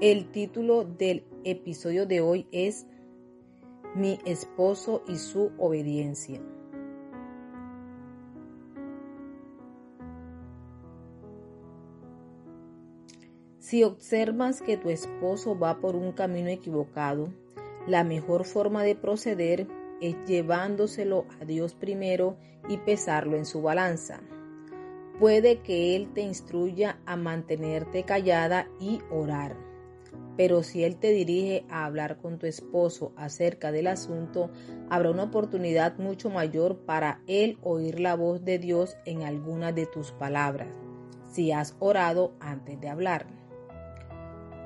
El título del episodio de hoy es Mi esposo y su obediencia. Si observas que tu esposo va por un camino equivocado, la mejor forma de proceder es llevándoselo a Dios primero y pesarlo en su balanza. Puede que Él te instruya a mantenerte callada y orar pero si Él te dirige a hablar con tu esposo acerca del asunto, habrá una oportunidad mucho mayor para Él oír la voz de Dios en alguna de tus palabras, si has orado antes de hablar.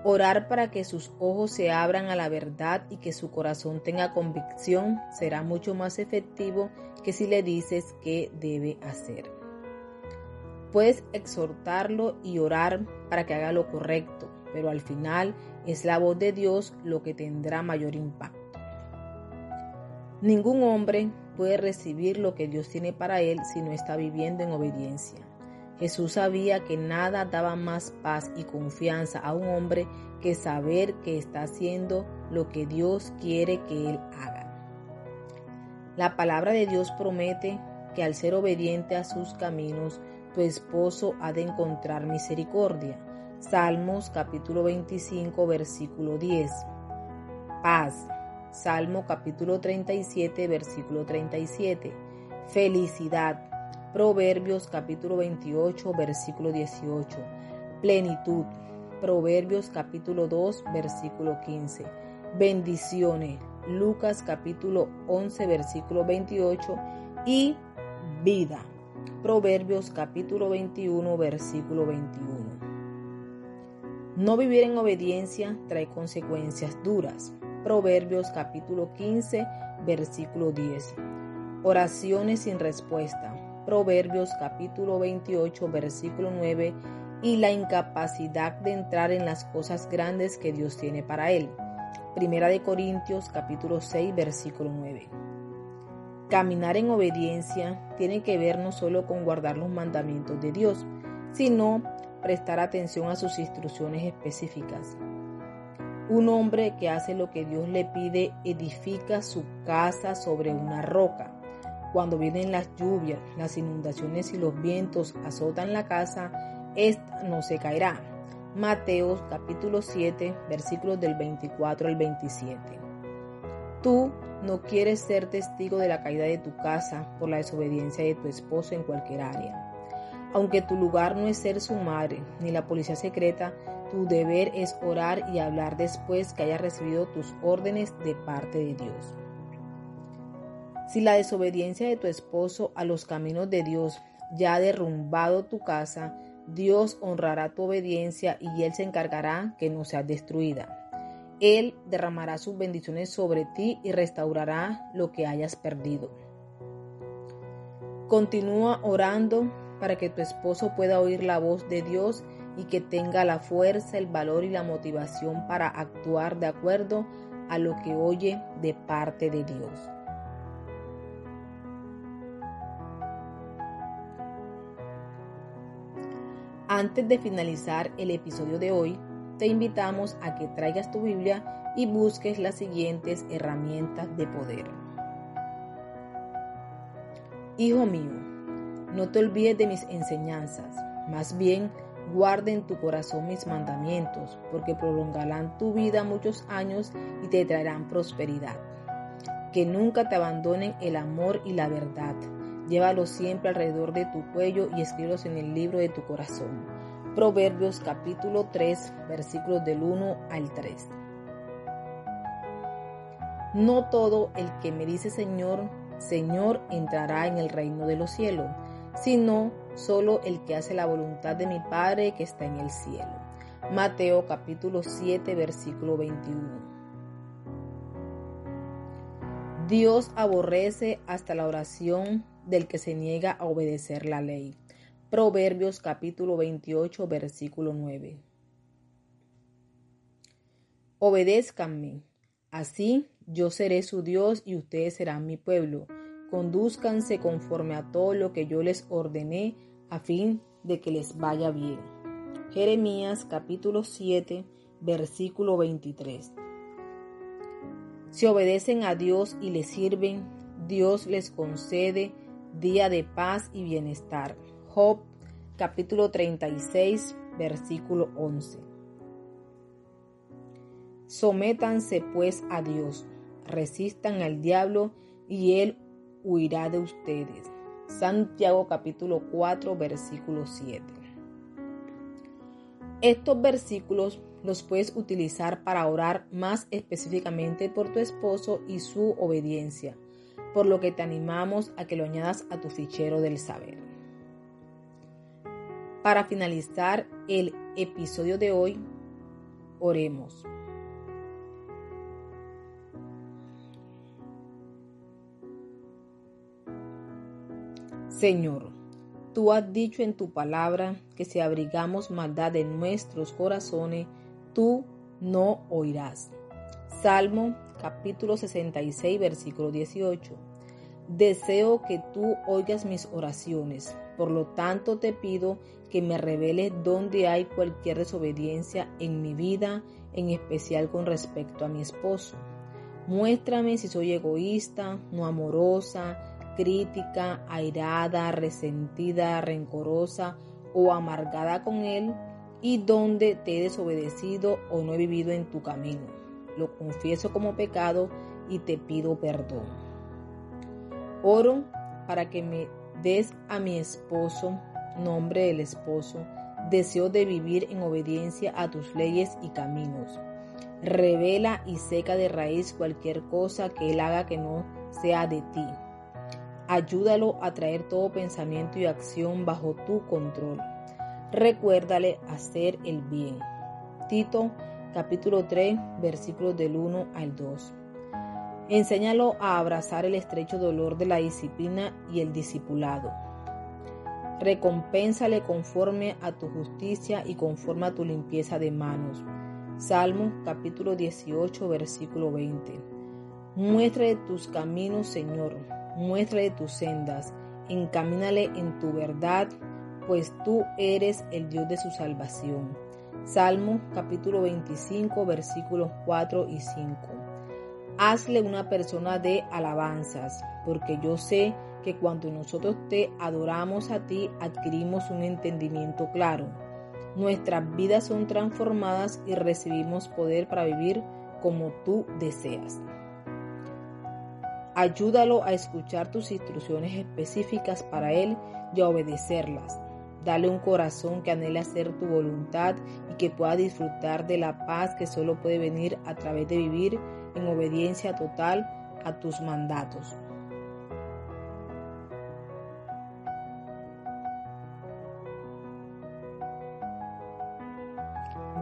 Orar para que sus ojos se abran a la verdad y que su corazón tenga convicción será mucho más efectivo que si le dices qué debe hacer. Puedes exhortarlo y orar para que haga lo correcto, pero al final es la voz de Dios lo que tendrá mayor impacto. Ningún hombre puede recibir lo que Dios tiene para él si no está viviendo en obediencia. Jesús sabía que nada daba más paz y confianza a un hombre que saber que está haciendo lo que Dios quiere que él haga. La palabra de Dios promete que al ser obediente a sus caminos, tu esposo ha de encontrar misericordia Salmos capítulo 25 versículo 10. Paz. Salmo capítulo 37 versículo 37. Felicidad. Proverbios capítulo 28 versículo 18. Plenitud. Proverbios capítulo 2 versículo 15. Bendiciones. Lucas capítulo 11 versículo 28 y vida. Proverbios capítulo 21 versículo 21. No vivir en obediencia trae consecuencias duras. Proverbios capítulo 15, versículo 10. Oraciones sin respuesta. Proverbios capítulo 28, versículo 9. Y la incapacidad de entrar en las cosas grandes que Dios tiene para él. Primera de Corintios capítulo 6, versículo 9. Caminar en obediencia tiene que ver no solo con guardar los mandamientos de Dios, sino prestar atención a sus instrucciones específicas. Un hombre que hace lo que Dios le pide edifica su casa sobre una roca. Cuando vienen las lluvias, las inundaciones y los vientos azotan la casa, ésta no se caerá. Mateos capítulo 7 versículos del 24 al 27. Tú no quieres ser testigo de la caída de tu casa por la desobediencia de tu esposo en cualquier área. Aunque tu lugar no es ser su madre ni la policía secreta, tu deber es orar y hablar después que hayas recibido tus órdenes de parte de Dios. Si la desobediencia de tu esposo a los caminos de Dios ya ha derrumbado tu casa, Dios honrará tu obediencia y Él se encargará que no seas destruida. Él derramará sus bendiciones sobre ti y restaurará lo que hayas perdido. Continúa orando para que tu esposo pueda oír la voz de Dios y que tenga la fuerza, el valor y la motivación para actuar de acuerdo a lo que oye de parte de Dios. Antes de finalizar el episodio de hoy, te invitamos a que traigas tu Biblia y busques las siguientes herramientas de poder. Hijo mío, no te olvides de mis enseñanzas, más bien guarda en tu corazón mis mandamientos, porque prolongarán tu vida muchos años y te traerán prosperidad. Que nunca te abandonen el amor y la verdad. Llévalos siempre alrededor de tu cuello y escríbelos en el libro de tu corazón. Proverbios capítulo 3, versículos del 1 al 3. No todo el que me dice Señor, Señor entrará en el reino de los cielos sino solo el que hace la voluntad de mi Padre que está en el cielo. Mateo capítulo 7 versículo 21. Dios aborrece hasta la oración del que se niega a obedecer la ley. Proverbios capítulo 28 versículo 9. Obedézcanme, así yo seré su Dios y ustedes serán mi pueblo. Condúzcanse conforme a todo lo que yo les ordené a fin de que les vaya bien. Jeremías capítulo 7 versículo 23. Si obedecen a Dios y le sirven, Dios les concede día de paz y bienestar. Job capítulo 36 versículo 11. Sométanse pues a Dios, resistan al diablo y él huirá de ustedes. Santiago capítulo 4 versículo 7. Estos versículos los puedes utilizar para orar más específicamente por tu esposo y su obediencia, por lo que te animamos a que lo añadas a tu fichero del saber. Para finalizar el episodio de hoy, oremos. Señor, tú has dicho en tu palabra que si abrigamos maldad en nuestros corazones, tú no oirás. Salmo capítulo 66, versículo 18. Deseo que tú oigas mis oraciones, por lo tanto te pido que me reveles dónde hay cualquier desobediencia en mi vida, en especial con respecto a mi esposo. Muéstrame si soy egoísta, no amorosa, crítica, airada, resentida, rencorosa o amargada con él y donde te he desobedecido o no he vivido en tu camino. Lo confieso como pecado y te pido perdón. Oro para que me des a mi esposo, nombre del esposo, deseo de vivir en obediencia a tus leyes y caminos. Revela y seca de raíz cualquier cosa que él haga que no sea de ti. Ayúdalo a traer todo pensamiento y acción bajo tu control. Recuérdale hacer el bien. Tito capítulo 3 versículos del 1 al 2. Enséñalo a abrazar el estrecho dolor de la disciplina y el discipulado. Recompénsale conforme a tu justicia y conforme a tu limpieza de manos. Salmo capítulo 18 versículo 20. Muéstrale tus caminos, Señor muéstrale tus sendas, encamínale en tu verdad, pues tú eres el Dios de su salvación. Salmo capítulo 25 versículos 4 y 5. Hazle una persona de alabanzas, porque yo sé que cuando nosotros te adoramos a ti adquirimos un entendimiento claro. Nuestras vidas son transformadas y recibimos poder para vivir como tú deseas. Ayúdalo a escuchar tus instrucciones específicas para él y a obedecerlas. Dale un corazón que anhele hacer tu voluntad y que pueda disfrutar de la paz que solo puede venir a través de vivir en obediencia total a tus mandatos.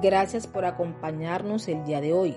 Gracias por acompañarnos el día de hoy.